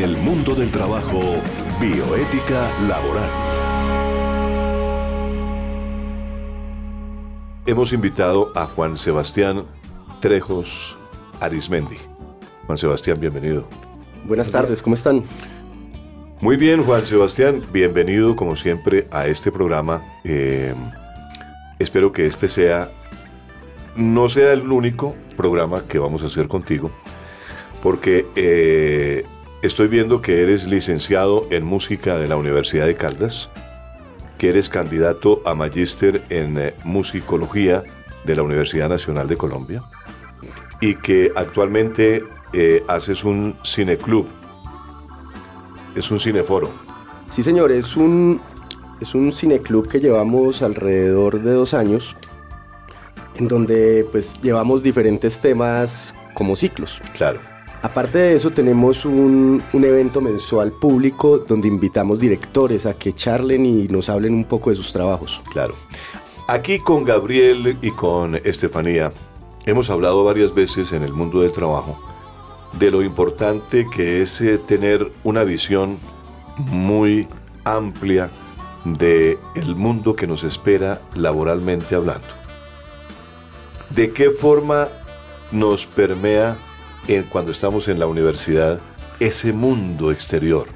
En el mundo del trabajo, bioética laboral. Hemos invitado a Juan Sebastián Trejos Arismendi. Juan Sebastián, bienvenido. Buenas tardes, ¿cómo están? Muy bien, Juan Sebastián, bienvenido como siempre a este programa. Eh, espero que este sea, no sea el único programa que vamos a hacer contigo, porque eh, estoy viendo que eres licenciado en música de la Universidad de Caldas, que eres candidato a magíster en eh, musicología de la Universidad Nacional de Colombia y que actualmente haces un cineclub es un cineforo. Sí, señor, es un, es un cineclub que llevamos alrededor de dos años, en donde pues llevamos diferentes temas como ciclos. Claro. Aparte de eso, tenemos un, un, evento mensual público donde invitamos directores a que charlen y nos hablen un poco de sus trabajos. Claro. Aquí con Gabriel y con Estefanía hemos hablado varias veces en el mundo del trabajo de lo importante que es eh, tener una visión muy amplia de el mundo que nos espera laboralmente hablando. ¿De qué forma nos permea en, cuando estamos en la universidad ese mundo exterior?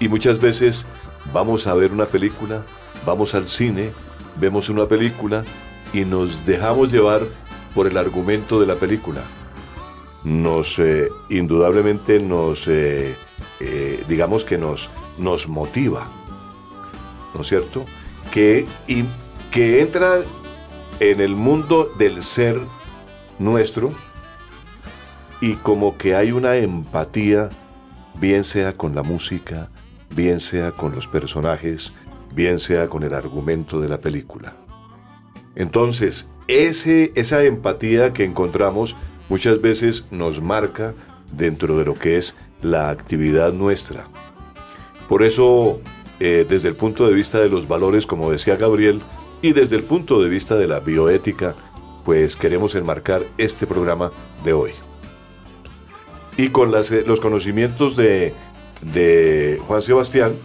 Y muchas veces vamos a ver una película, vamos al cine, vemos una película y nos dejamos llevar por el argumento de la película nos eh, indudablemente nos, eh, eh, digamos que nos, nos motiva, ¿no es cierto? Que, y, que entra en el mundo del ser nuestro y como que hay una empatía, bien sea con la música, bien sea con los personajes, bien sea con el argumento de la película. Entonces, ese, esa empatía que encontramos muchas veces nos marca dentro de lo que es la actividad nuestra. Por eso, eh, desde el punto de vista de los valores, como decía Gabriel, y desde el punto de vista de la bioética, pues queremos enmarcar este programa de hoy. Y con eh, los conocimientos de, Juan Sebastián,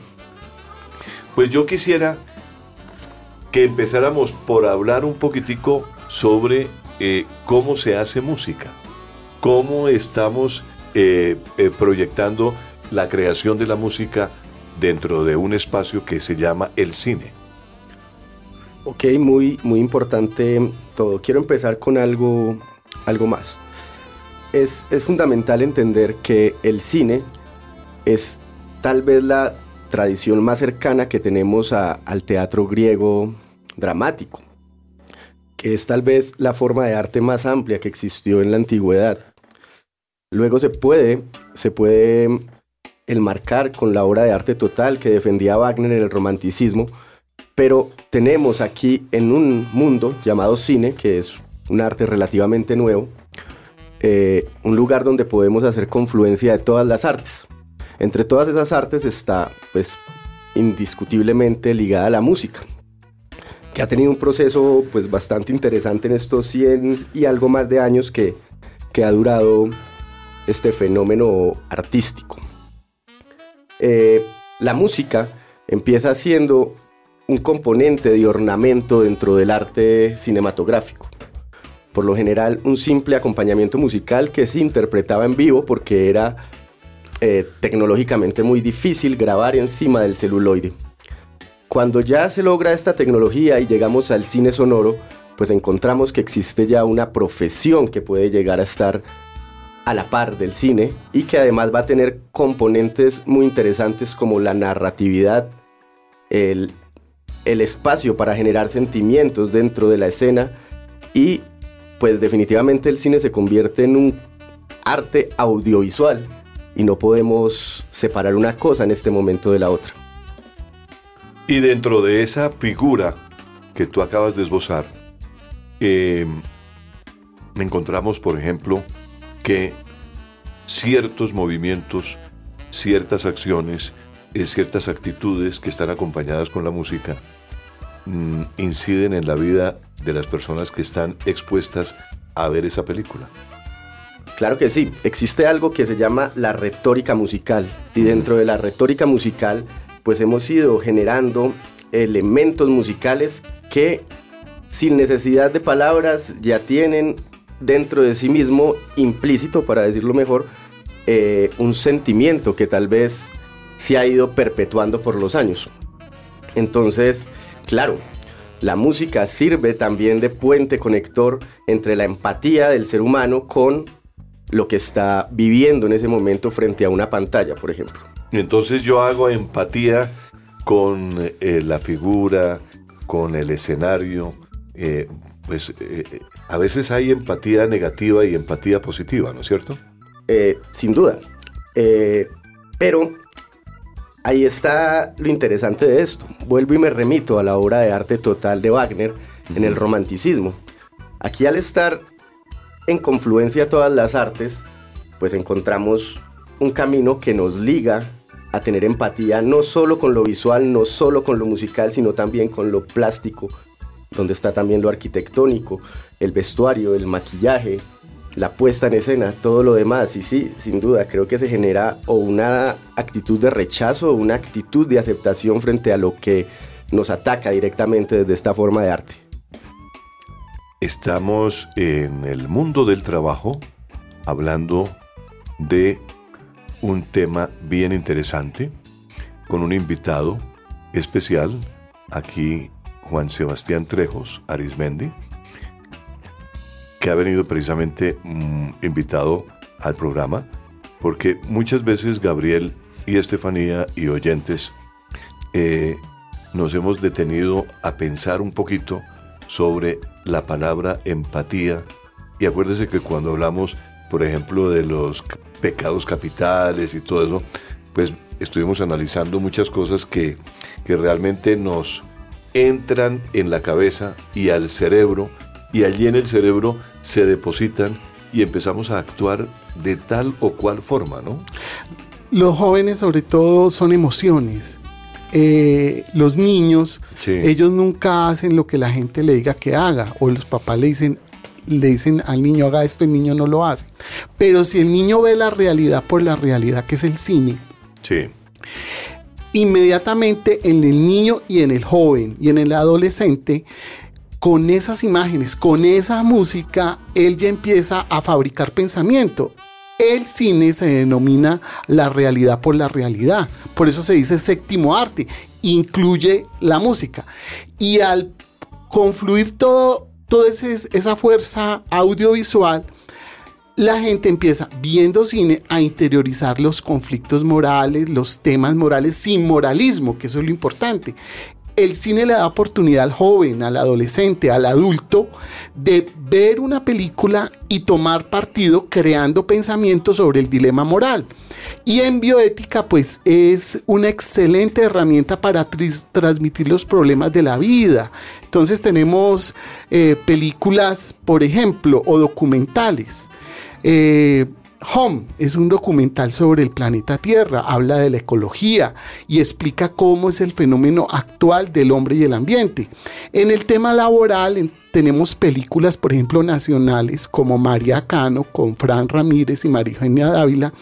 pues yo quisiera que empezáramos por hablar un poquitico sobre eh, cómo se hace música, cómo estamos eh, proyectando la creación de la música dentro de un espacio que se llama el cine. Ok, muy, muy importante todo. Quiero empezar con algo, algo más. Es, es fundamental entender que el cine es tal vez la tradición más cercana que tenemos al teatro griego dramático que es tal vez la forma de arte más amplia que existió en la antigüedad. Luego se puede, se puede enmarcar con la obra de arte total que defendía Wagner en el romanticismo, pero tenemos aquí en un mundo llamado cine, que es un arte relativamente nuevo, eh, un lugar donde podemos hacer confluencia de todas las artes. Entre todas esas artes está, pues, indiscutiblemente ligada a la música, que ha tenido un proceso pues bastante interesante en estos 100 y algo más de años que, que ha durado este fenómeno artístico. Eh, la música empieza siendo un componente de ornamento dentro del arte cinematográfico. Por lo general, un simple acompañamiento musical que se interpretaba en vivo porque era eh, tecnológicamente muy difícil grabar encima del celuloide. Cuando ya se logra esta tecnología y llegamos al cine sonoro, pues encontramos que existe ya una profesión que puede llegar a estar a la par del cine y que además va a tener componentes muy interesantes como la narratividad, el, el espacio para generar sentimientos dentro de la escena y pues definitivamente el cine se convierte en un arte audiovisual y no podemos separar una cosa en este momento de la otra. Y dentro de esa figura que tú acabas de esbozar, eh, encontramos, por ejemplo, que ciertos movimientos, ciertas acciones, eh, ciertas actitudes que están acompañadas con la música, mm, inciden en la vida de las personas que están expuestas a ver esa película. Claro que sí, existe algo que se llama la retórica musical y dentro de la retórica musical pues hemos ido generando elementos musicales que sin necesidad de palabras ya tienen dentro de sí mismo implícito, para decirlo mejor, eh, un sentimiento que tal vez se ha ido perpetuando por los años. Entonces, claro, la música sirve también de puente conector entre la empatía del ser humano con lo que está viviendo en ese momento frente a una pantalla, por ejemplo. Entonces yo hago empatía con eh, la figura, con el escenario. Eh, pues eh, a veces hay empatía negativa y empatía positiva, ¿no es cierto? sin duda. pero ahí está lo interesante de esto. Vuelvo y me remito a la obra de arte total de Wagner en el romanticismo. Aquí al estar en confluencia todas las artes, pues encontramos un camino que nos liga a tener empatía no solo con lo visual, no solo con lo musical, sino también con lo plástico, donde está también lo arquitectónico, el vestuario, el maquillaje, la puesta en escena, todo lo demás. Y sí, sin duda, creo que se genera o una actitud de rechazo o una actitud de aceptación frente a lo que nos ataca directamente desde esta forma de arte. Estamos en el mundo del trabajo hablando de un tema bien interesante con un invitado especial, aquí Juan Sebastián Trejos Arismendi, que ha venido precisamente mm, invitado al programa, porque muchas veces Gabriel y Estefanía y oyentes eh, nos hemos detenido a pensar un poquito sobre la palabra empatía. Y acuérdese que cuando hablamos, por ejemplo, de los pecados capitales y todo eso, pues estuvimos analizando muchas cosas que, que realmente nos entran en la cabeza y al cerebro, y allí en el cerebro se depositan y empezamos a actuar de tal o cual forma, ¿no? Los jóvenes sobre todo son emociones eh, los niños, ellos nunca hacen lo que la gente le diga que haga, o los papás le dicen, le dicen al niño haga esto, el niño no lo hace. Pero si el niño ve la realidad por la realidad que es el cine, inmediatamente en el niño y en el joven y en el adolescente, con esas imágenes, con esa música, él ya empieza a fabricar pensamiento. El cine se denomina la realidad por la realidad. Por eso se dice séptimo arte. Incluye la música. Y al confluir todo, toda esa fuerza audiovisual, la gente empieza viendo cine a interiorizar los conflictos morales, los temas morales sin moralismo, que eso es lo importante el cine le da oportunidad al joven, al adolescente, al adulto, de ver una película y tomar partido creando pensamientos sobre el dilema moral. Y en bioética, pues es una excelente herramienta para transmitir los problemas de la vida. Entonces tenemos eh, películas, por ejemplo, o documentales. Eh, Home es un documental sobre el planeta Tierra, habla de la ecología y explica cómo es el fenómeno actual del hombre y el ambiente. En el tema laboral tenemos películas, por ejemplo, nacionales como María Cano con Fran Ramírez y María Eugenia Dávila,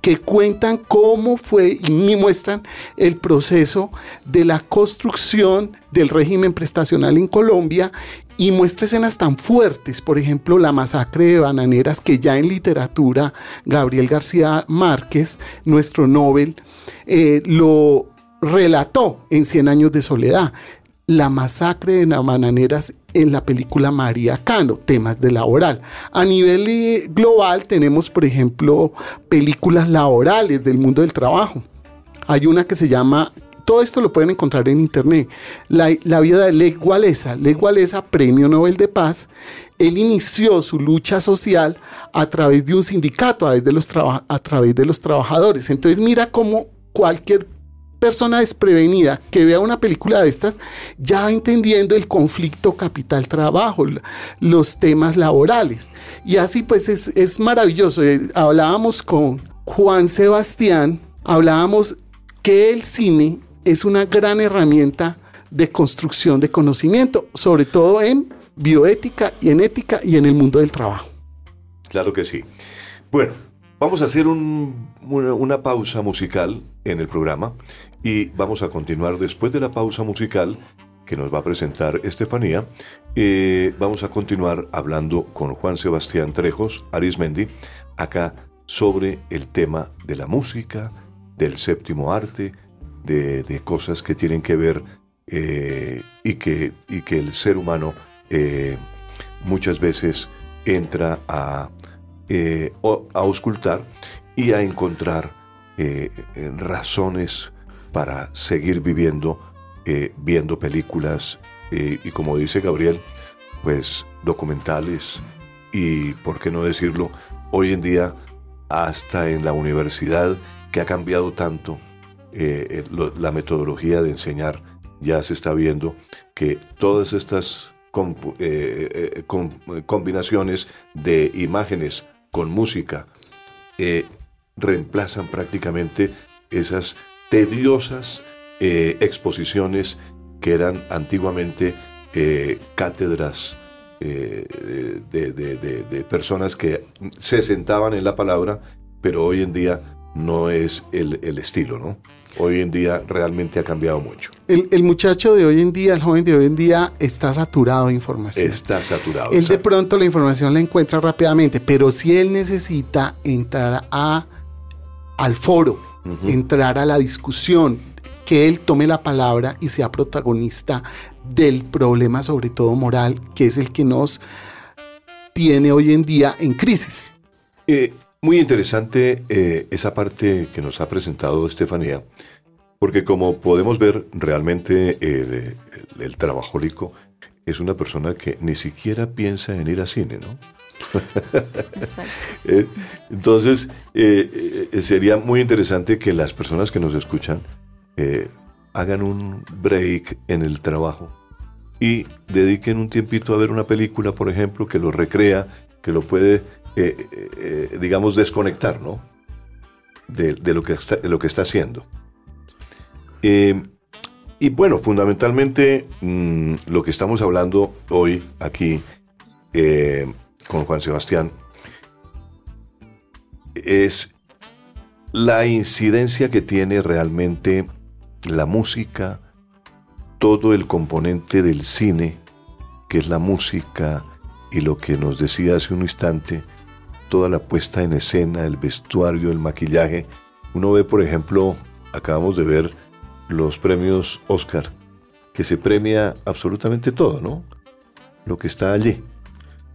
que cuentan cómo fue y muestran el proceso de la construcción del régimen prestacional en Colombia y muestra escenas tan fuertes, por ejemplo, la masacre de bananeras que ya en literatura Gabriel García Márquez, nuestro Nobel, eh, lo relató en Cien años de soledad. La masacre de bananeras en la película María Cano, temas de laboral. A nivel eh, global tenemos, por ejemplo, películas laborales del mundo del trabajo. Hay una que se llama todo esto lo pueden encontrar en internet. La, vida de Lech Walesa. Lech Walesa, premio Nobel de Paz, él inició su lucha social a través de un sindicato, a través de los, a través de los trabajadores. Entonces mira cómo cualquier persona desprevenida que vea una película de estas ya entendiendo el conflicto capital-trabajo, los temas laborales. Y así pues es, es maravilloso. Eh, hablábamos con Juan Sebastián, hablábamos que el cine es una gran herramienta de construcción de conocimiento, sobre todo en bioética y en ética y en el mundo del trabajo. Claro que sí. Bueno, vamos a hacer un- una, una pausa musical en el programa y vamos a continuar después de la pausa musical que nos va a presentar Estefanía. eh, vamos a continuar hablando con Juan Sebastián Trejos Arismendi acá sobre el tema de la música, del séptimo arte, de, cosas que tienen que ver eh, y, que, y que el ser humano eh, muchas veces entra a, eh, a auscultar y a encontrar razones para seguir viviendo, viendo películas y como dice Gabriel, pues documentales y, por qué no decirlo, hoy en día hasta en la universidad que ha cambiado tanto eh, eh, la metodología de enseñar, ya se está viendo que todas estas eh, com- combinaciones de imágenes con música reemplazan prácticamente esas tediosas exposiciones que eran antiguamente cátedras de personas que se sentaban en la palabra, pero hoy en día no es el, el estilo, ¿no? Hoy en día realmente ha cambiado mucho. El, el muchacho de hoy en día, el joven de hoy en día, está saturado de información. Está saturado. Él de pronto la información la encuentra rápidamente, pero si él necesita entrar a, al foro, entrar a la discusión, que él tome la palabra y sea protagonista del problema, sobre todo moral, que es el que nos tiene hoy en día en crisis. Eh, muy interesante eh, esa parte que nos ha presentado Estefanía, porque como podemos ver, realmente eh, el, el trabajólico es una persona que ni siquiera piensa en ir a cine, ¿no? Exacto. Eh, entonces, eh, eh, sería muy interesante que las personas que nos escuchan eh, hagan un break en el trabajo y dediquen un tiempito a ver una película, por ejemplo, que lo recrea, que lo puede, eh, eh, digamos, desconectar, ¿no? De, lo, que está, de lo que está haciendo. Eh, y bueno, fundamentalmente mm, lo que estamos hablando hoy aquí con Juan Sebastián es la incidencia que tiene realmente la música, todo el componente del cine, que es la música y lo que nos decía hace un instante, toda la puesta en escena, el vestuario, el maquillaje. Uno ve, por ejemplo, acabamos de ver los premios Oscar, que se premia absolutamente todo, ¿no? Lo que está allí.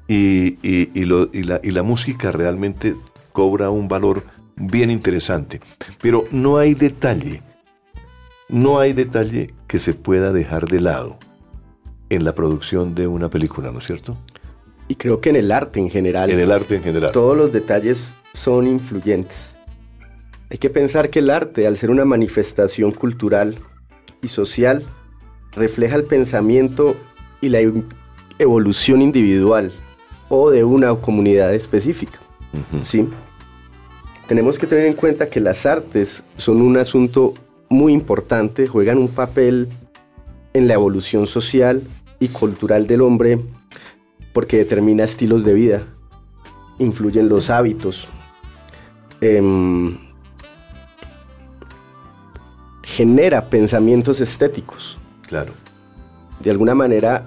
Y, la música realmente cobra un valor bien interesante. Pero no hay detalle, no hay detalle que se pueda dejar de lado en la producción de una película, ¿no es cierto? Y creo que en el arte en general, En el arte en general. todos los detalles son influyentes. Hay que pensar que el arte, al ser una manifestación cultural y social, refleja el pensamiento y la ev- evolución individual o de una comunidad específica. ¿sí? Tenemos que tener en cuenta que las artes son un asunto muy importante, juegan un papel en la evolución social y cultural del hombre porque determina estilos de vida, influyen los hábitos, em, genera pensamientos estéticos. Claro. De alguna manera,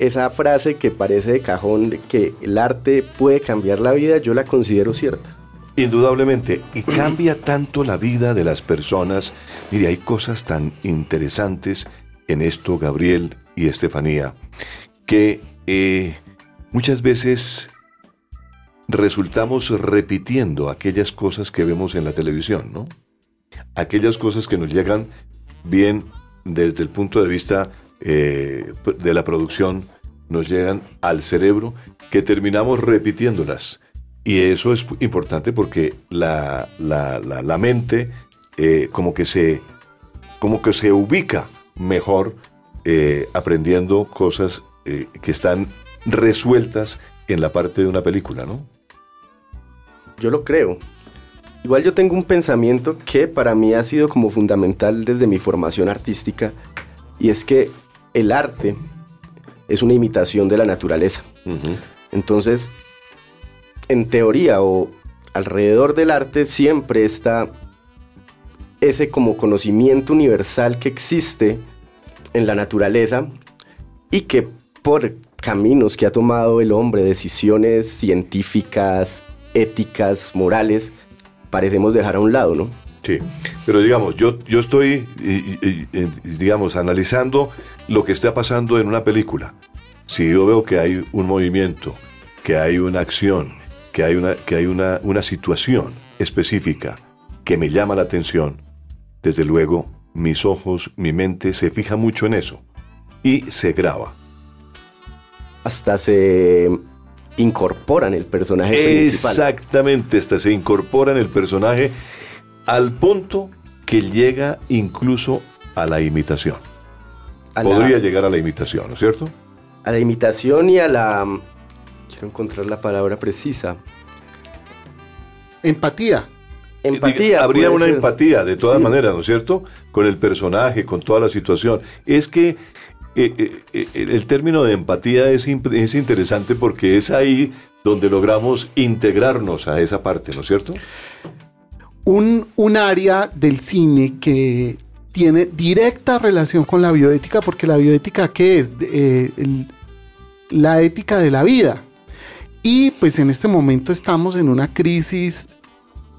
esa frase que parece de cajón de que el arte puede cambiar la vida, yo la considero cierta. Indudablemente, y cambia tanto la vida de las personas. Mire, hay cosas tan interesantes en esto, Gabriel y Estefanía, que eh, muchas veces resultamos repitiendo aquellas cosas que vemos en la televisión, ¿no? Aquellas cosas que nos llegan bien desde el punto de vista eh, de la producción, nos llegan al cerebro que terminamos repitiéndolas. Y eso es importante porque la, la- la- mente eh, como, que se, como que se ubica mejor eh, aprendiendo cosas que están resueltas en la parte de una película, ¿no? Yo lo creo. Igual yo tengo un pensamiento que para mí ha sido como fundamental desde mi formación artística y es que el arte es una imitación de la naturaleza. Entonces, en teoría o alrededor del arte siempre está ese como conocimiento universal que existe en la naturaleza y que por caminos que ha tomado el hombre, decisiones científicas, éticas, morales, parecemos dejar a un lado, ¿no? Sí, pero digamos, yo, yo estoy, digamos, analizando lo que está pasando en una película. Si yo veo que hay un movimiento, que hay una acción, que hay una, que hay una, una situación específica que me llama la atención, desde luego mis ojos, mi mente se fija mucho en eso y se graba. Hasta se incorporan el personaje principal. Exactamente, hasta se incorporan el personaje al punto que llega incluso a la imitación. Podría llegar a la imitación, ¿no es cierto? A la imitación y a la... Quiero encontrar la palabra precisa. Empatía. Empatía. Habría una empatía, de todas maneras, ¿no es cierto? Con el personaje, con toda la situación. Es que eh, eh, eh, el término de empatía es, es interesante porque es ahí donde logramos integrarnos a esa parte, ¿no es cierto? Un área del cine que tiene directa relación con la bioética, porque la bioética, ¿qué es? la ética de la vida. Y pues en este momento estamos en una crisis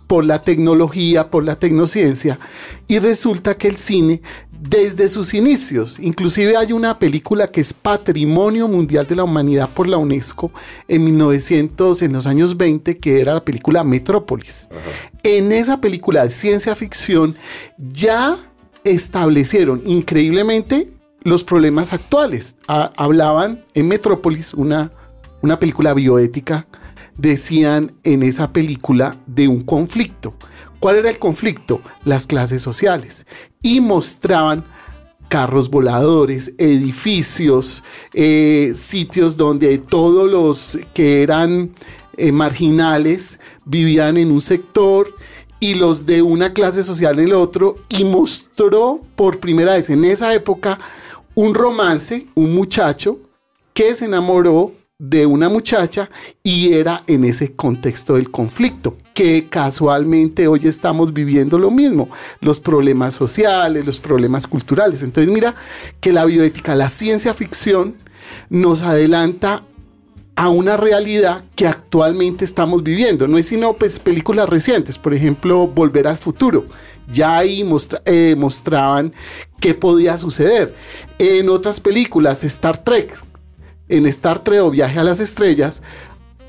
por la tecnología, por la tecnociencia, y resulta que el cine desde sus inicios, inclusive hay una película que es Patrimonio Mundial de la Humanidad por la UNESCO en 1900, en los años 20, que era la película Metrópolis. En esa película de ciencia ficción ya establecieron increíblemente los problemas actuales. hablaban en Metrópolis, una, una película bioética, decían en esa película de un conflicto. ¿Cuál era el conflicto? Las clases sociales. Y mostraban carros voladores, edificios, eh, sitios donde todos los que eran eh, marginales vivían en un sector y los de una clase social en el otro y mostró por primera vez en esa época un romance, un muchacho que se enamoró de una muchacha y era en ese contexto del conflicto, que casualmente hoy estamos viviendo lo mismo, los problemas sociales, los problemas culturales. Entonces mira que la bioética, la ciencia ficción, nos adelanta a una realidad que actualmente estamos viviendo. No es sino pues, películas recientes, por ejemplo, Volver al Futuro. Ya ahí eh, mostraban qué podía suceder. En otras películas, Star Trek, en Star Trek o Viaje a las Estrellas,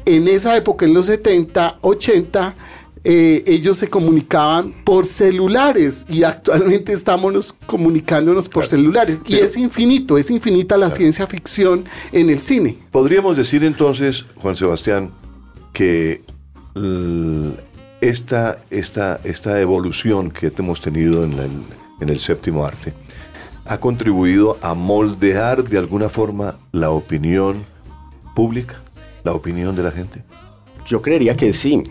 en esa época, en los 70, 80, eh, ellos se comunicaban por celulares y actualmente estamos comunicándonos por celulares. Y es infinito, es infinita la ciencia ficción en el cine. Podríamos decir entonces, Juan Sebastián, que esta, esta, esta evolución que hemos tenido en, en el séptimo arte, ha contribuido a moldear de alguna forma la opinión pública, la opinión de la gente? Yo creería que sí.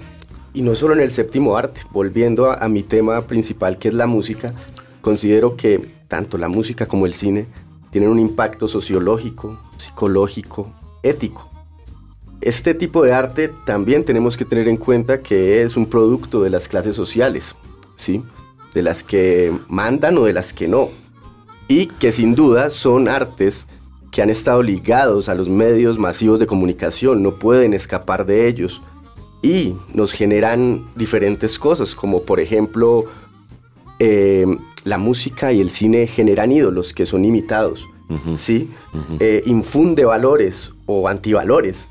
Y no solo en el séptimo arte. Volviendo a, mi tema principal, que es la música, considero que tanto la música como el cine tienen un impacto sociológico, psicológico, ético. Este tipo de arte también tenemos que tener en cuenta que es un producto de las clases sociales, ¿sí? De las que mandan o de las que no y que sin duda son artes que han estado ligados a los medios masivos de comunicación, no pueden escapar de ellos y nos generan diferentes cosas, como por ejemplo eh, la música y el cine generan ídolos que son imitados, ¿sí? Eh, infunde valores o antivalores,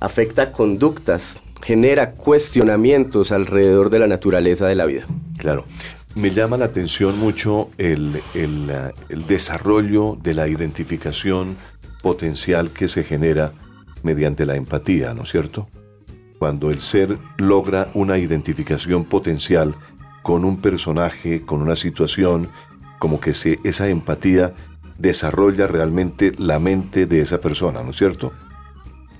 afecta conductas, genera cuestionamientos alrededor de la naturaleza de la vida. Claro. Me llama la atención mucho el, desarrollo de la identificación potencial que se genera mediante la empatía, ¿no es cierto? Cuando el ser logra una identificación potencial con un personaje, con una situación, como que se, esa empatía desarrolla realmente la mente de esa persona, ¿no es cierto?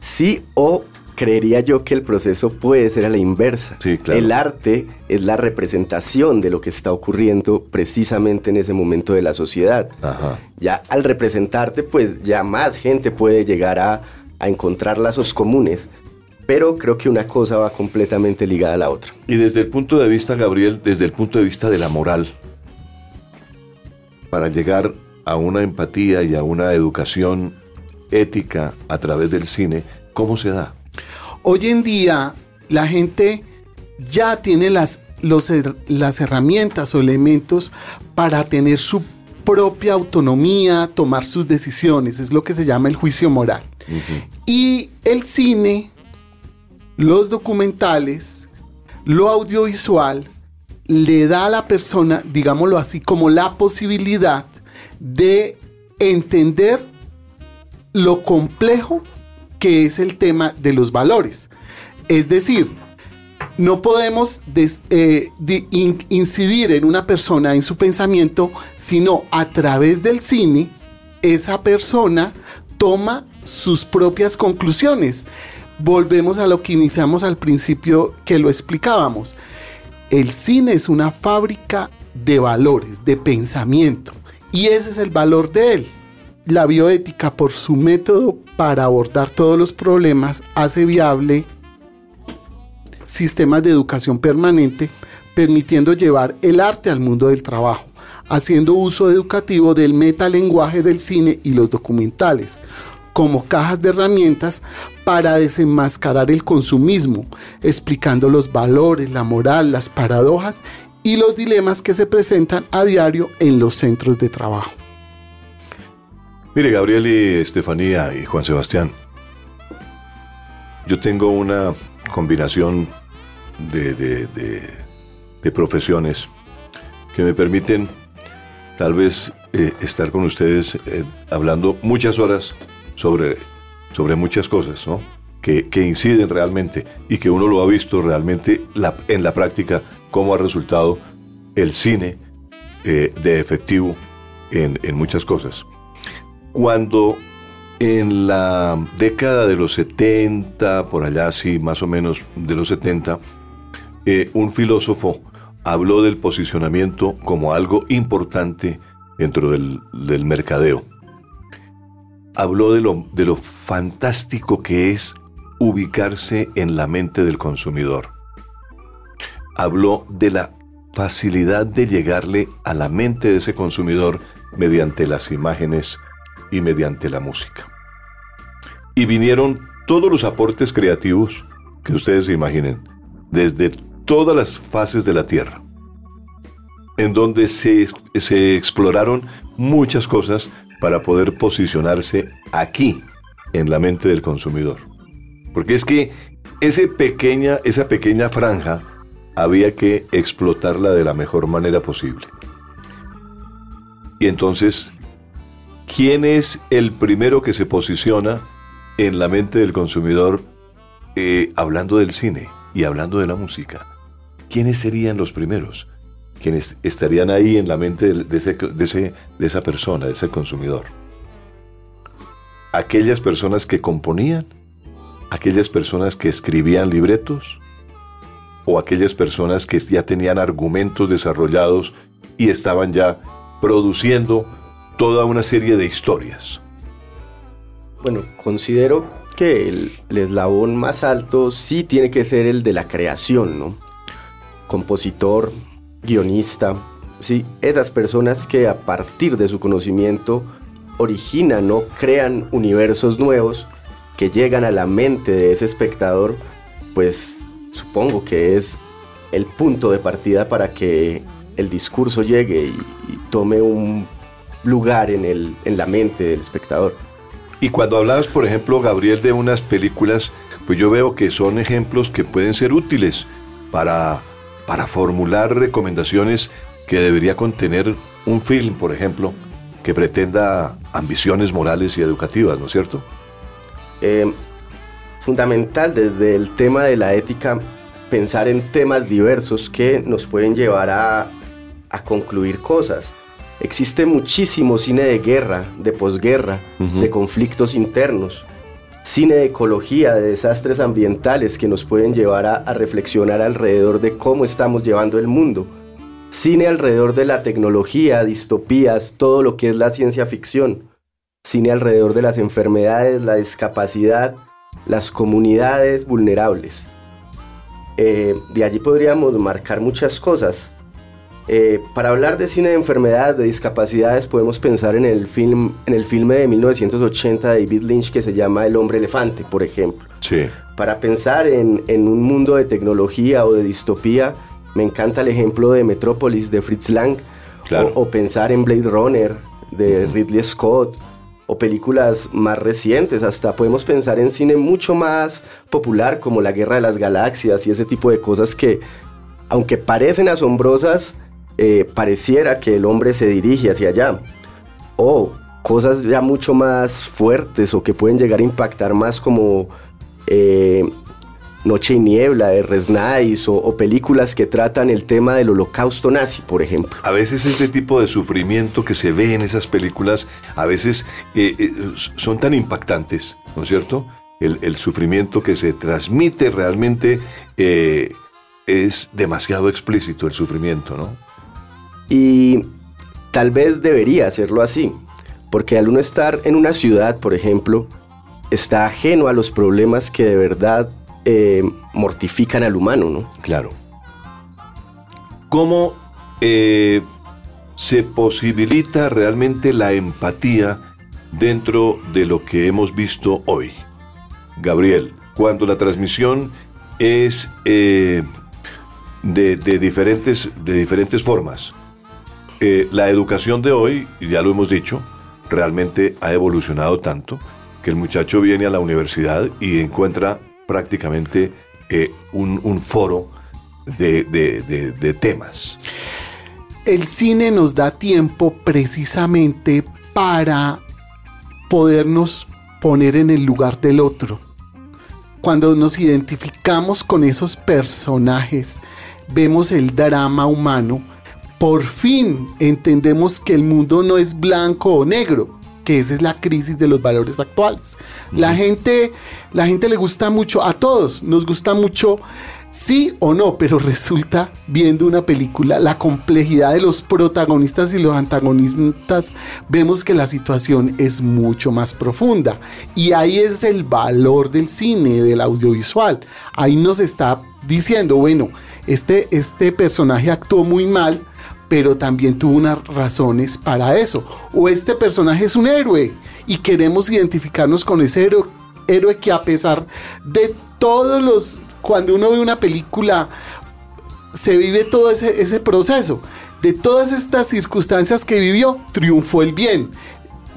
Sí, o creería yo que el proceso puede ser a la inversa. El arte es la representación de lo que está ocurriendo precisamente en ese momento de la sociedad. Ya al representarte, pues ya más gente puede llegar a, encontrar lazos comunes. pero creo que una cosa va completamente ligada a la otra. Y desde el punto de vista, Gabriel, desde el punto de vista de la moral, para llegar a una empatía y a una educación ética a través del cine, ¿cómo se da? Hoy en día la gente ya tiene las, los las herramientas o elementos para tener su propia autonomía, tomar sus decisiones, es lo que se llama el juicio moral. Y el cine, los documentales, lo audiovisual, le da a la persona, digámoslo así, como la posibilidad de entender lo complejo que es el tema de los valores. Es decir, no podemos eh, di- in- incidir en una persona, en su pensamiento, sino a través del cine, esa persona toma sus propias conclusiones. Volvemos a lo que iniciamos al principio que lo explicábamos. El cine es una fábrica de valores, de pensamiento, y ese es el valor de él. La bioética, por su método para abordar todos los problemas, hace viable sistemas de educación permanente, permitiendo llevar el arte al mundo del trabajo, haciendo uso educativo del metalenguaje del cine y los documentales, como cajas de herramientas para desenmascarar el consumismo, explicando los valores, la moral, las paradojas y los dilemas que se presentan a diario en los centros de trabajo. Mire, Gabriel y Estefanía y Juan Sebastián, yo tengo una combinación de, de- profesiones que me permiten tal vez eh, estar con ustedes eh, hablando muchas horas sobre, sobre muchas cosas, ¿no? Que, que inciden realmente y que uno lo ha visto realmente en la práctica cómo ha resultado el cine eh, de efectivo en, en muchas cosas. Cuando en la década de los 70, por allá sí, más o menos de los 70, eh, un filósofo habló del posicionamiento como algo importante dentro del, mercadeo. Habló de lo fantástico que es ubicarse en la mente del consumidor. Habló de la facilidad de llegarle a la mente de ese consumidor mediante las imágenes y mediante la música. Y vinieron todos los aportes creativos que ustedes se imaginen, desde todas las fases de la Tierra, en donde se, se exploraron muchas cosas para poder posicionarse aquí, en la mente del consumidor. Porque es que ese pequeña, esa pequeña franja había que explotarla de la mejor manera posible. Y entonces, ¿quién es el primero que se posiciona en la mente del consumidor eh, hablando del cine y hablando de la música? ¿Quiénes serían los primeros? Quienes estarían ahí en la mente de esa persona, de ese consumidor. Aquellas personas que componían, aquellas personas que escribían libretos, o aquellas personas que ya tenían argumentos desarrollados y estaban ya produciendo toda una serie de historias. Bueno, considero que el, eslabón más alto sí tiene que ser el de la creación, ¿no? Compositor, guionista, sí, esas personas que a partir de su conocimiento originan o crean universos nuevos que llegan a la mente de ese espectador, pues supongo que es el punto de partida para que el discurso llegue y tome un lugar en, el, en la mente del espectador. Y cuando hablabas, por ejemplo, Gabriel, de unas películas, pues yo veo que son ejemplos que pueden ser útiles para, para formular recomendaciones que debería contener un film, por ejemplo, que pretenda ambiciones morales y educativas, ¿no es cierto? Eh, fundamental desde el tema de la ética pensar en temas diversos que nos pueden llevar a, a concluir cosas. Existe muchísimo cine de guerra, de posguerra, de conflictos internos, cine de ecología, de desastres ambientales que nos pueden llevar a, a reflexionar alrededor de cómo estamos llevando el mundo. Cine alrededor de la tecnología, distopías, todo lo que es la ciencia ficción. Cine alrededor de las enfermedades, la discapacidad las comunidades vulnerables. Eh, de allí podríamos marcar muchas cosas. Eh, para hablar de cine de enfermedad, de discapacidades, podemos pensar en el, film, en el filme de 1980 de David Lynch que se llama El hombre elefante, por ejemplo. Sí. Para pensar en, en un mundo de tecnología o de distopía, me encanta el ejemplo de Metrópolis de Fritz Lang, Claro. o, o pensar en Blade Runner de Ridley Scott, o películas más recientes, hasta podemos pensar en cine mucho más popular como La Guerra de las Galaxias y ese tipo de cosas que, aunque parecen asombrosas, eh, pareciera que el hombre se dirige hacia allá. O cosas ya mucho más fuertes o que pueden llegar a impactar más como eh, Noche y Niebla de Resnais o, películas que tratan el tema del holocausto nazi, por ejemplo. A veces este tipo de sufrimiento que se ve en esas películas, a veces eh, son tan impactantes, ¿no es cierto? El, sufrimiento que se transmite realmente es demasiado explícito el sufrimiento, ¿no? Y tal vez debería hacerlo así, porque al uno estar en una ciudad, por ejemplo, está ajeno a los problemas que de verdad eh, mortifican al humano, ¿no? Claro. ¿Cómo eh, se posibilita realmente la empatía dentro de lo que hemos visto hoy? Gabriel, cuando la transmisión es eh, de, de diferentes, de diferentes formas. Eh, la educación de hoy, y ya lo hemos dicho, realmente ha evolucionado tanto que el muchacho viene a la universidad y encuentra prácticamente eh, un, foro de temas. el cine nos da tiempo precisamente para podernos poner en el lugar del otro. Cuando nos identificamos con esos personajes, vemos el drama humano, por fin entendemos que el mundo no es blanco o negro, que esa es la crisis de los valores actuales. La gente, la gente le gusta mucho, a todos nos gusta mucho, sí o no, pero resulta viendo una película, la complejidad de los protagonistas y los antagonistas, vemos que la situación es mucho más profunda. Y ahí es el valor del cine, del audiovisual. Ahí nos está diciendo, bueno, este, este personaje actuó muy mal, pero también tuvo unas razones para eso. O este personaje es un héroe y queremos identificarnos con ese héroe, que a pesar de todos los... Cuando uno ve una película, se vive todo ese proceso. De todas estas circunstancias que vivió, triunfó el bien.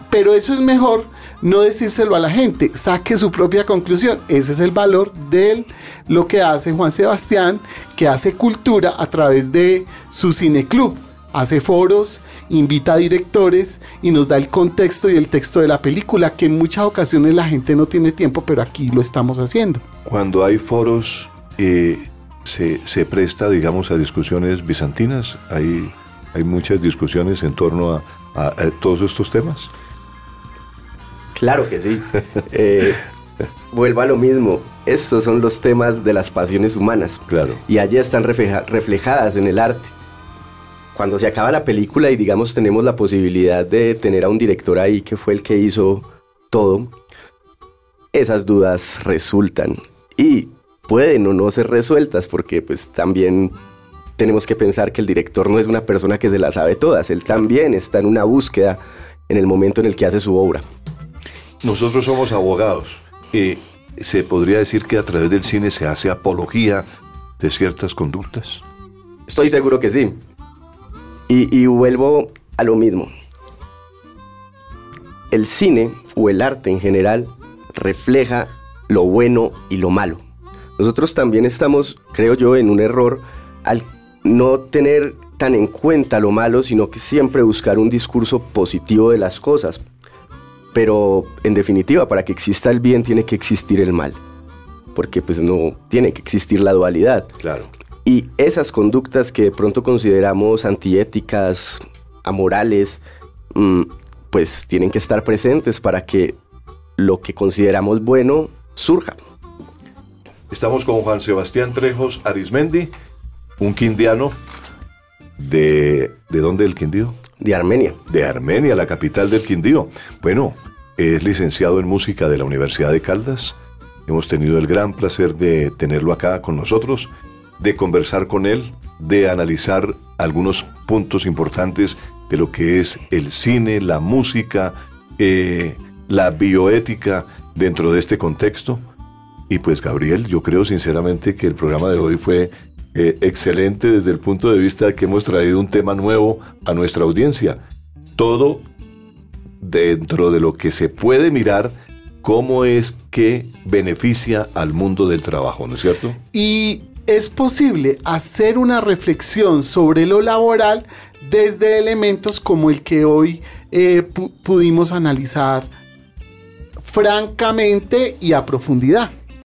Pero eso es mejor no decírselo a la gente, saque su propia conclusión. Ese es el valor de lo que hace Juan Sebastián, que hace cultura a través de su cineclub. Hace foros, invita a directores y nos da el contexto y el texto de la película, que en muchas ocasiones la gente no tiene tiempo, pero aquí lo estamos haciendo. Cuando hay foros, eh, se, presta, digamos, a discusiones bizantinas. Hay, muchas discusiones en torno a todos estos temas. Claro que sí. Eh, vuelvo a lo mismo. Estos son los temas de las pasiones humanas. Claro. Y allí están refleja- reflejadas en el arte. Cuando se acaba la película y digamos tenemos la posibilidad de tener a un director ahí que fue el que hizo todo, esas dudas resultan y pueden o no ser resueltas porque pues también tenemos que pensar que el director no es una persona que se la sabe todas, él también está en una búsqueda en el momento en el que hace su obra. Nosotros somos abogados. Eh, ¿Se podría decir que a través del cine se hace apología de ciertas conductas? Estoy seguro que sí. Y, y vuelvo a lo mismo. El cine o el arte en general refleja lo bueno y lo malo. Nosotros también estamos, creo yo, en un error al no tener tan en cuenta lo malo, sino que siempre buscar un discurso positivo de las cosas. Pero en definitiva, para que exista el bien tiene que existir el mal. Porque pues no tiene que existir la dualidad. Claro. Y esas conductas que de pronto consideramos antiéticas, amorales, mm, pues tienen que estar presentes para que lo que consideramos bueno surja. Estamos con Juan Sebastián Trejos Arismendi, un quindiano de... ¿De dónde el Quindío? De Armenia. De Armenia, la capital del Quindío. Bueno, es licenciado en música de la Universidad de Caldas, Hemos tenido el gran placer de tenerlo acá con nosotros, de conversar con él, de analizar algunos puntos importantes de lo que es el cine, la música, eh, la bioética dentro de este contexto. Y pues Gabriel, yo creo sinceramente que el programa de hoy fue eh, excelente desde el punto de vista de que hemos traído un tema nuevo a nuestra audiencia. Todo dentro de lo que se puede mirar cómo es que beneficia al mundo del trabajo, ¿no es cierto? Y es posible hacer una reflexión sobre lo laboral desde elementos como el que hoy eh, pu- pudimos analizar francamente y a profundidad.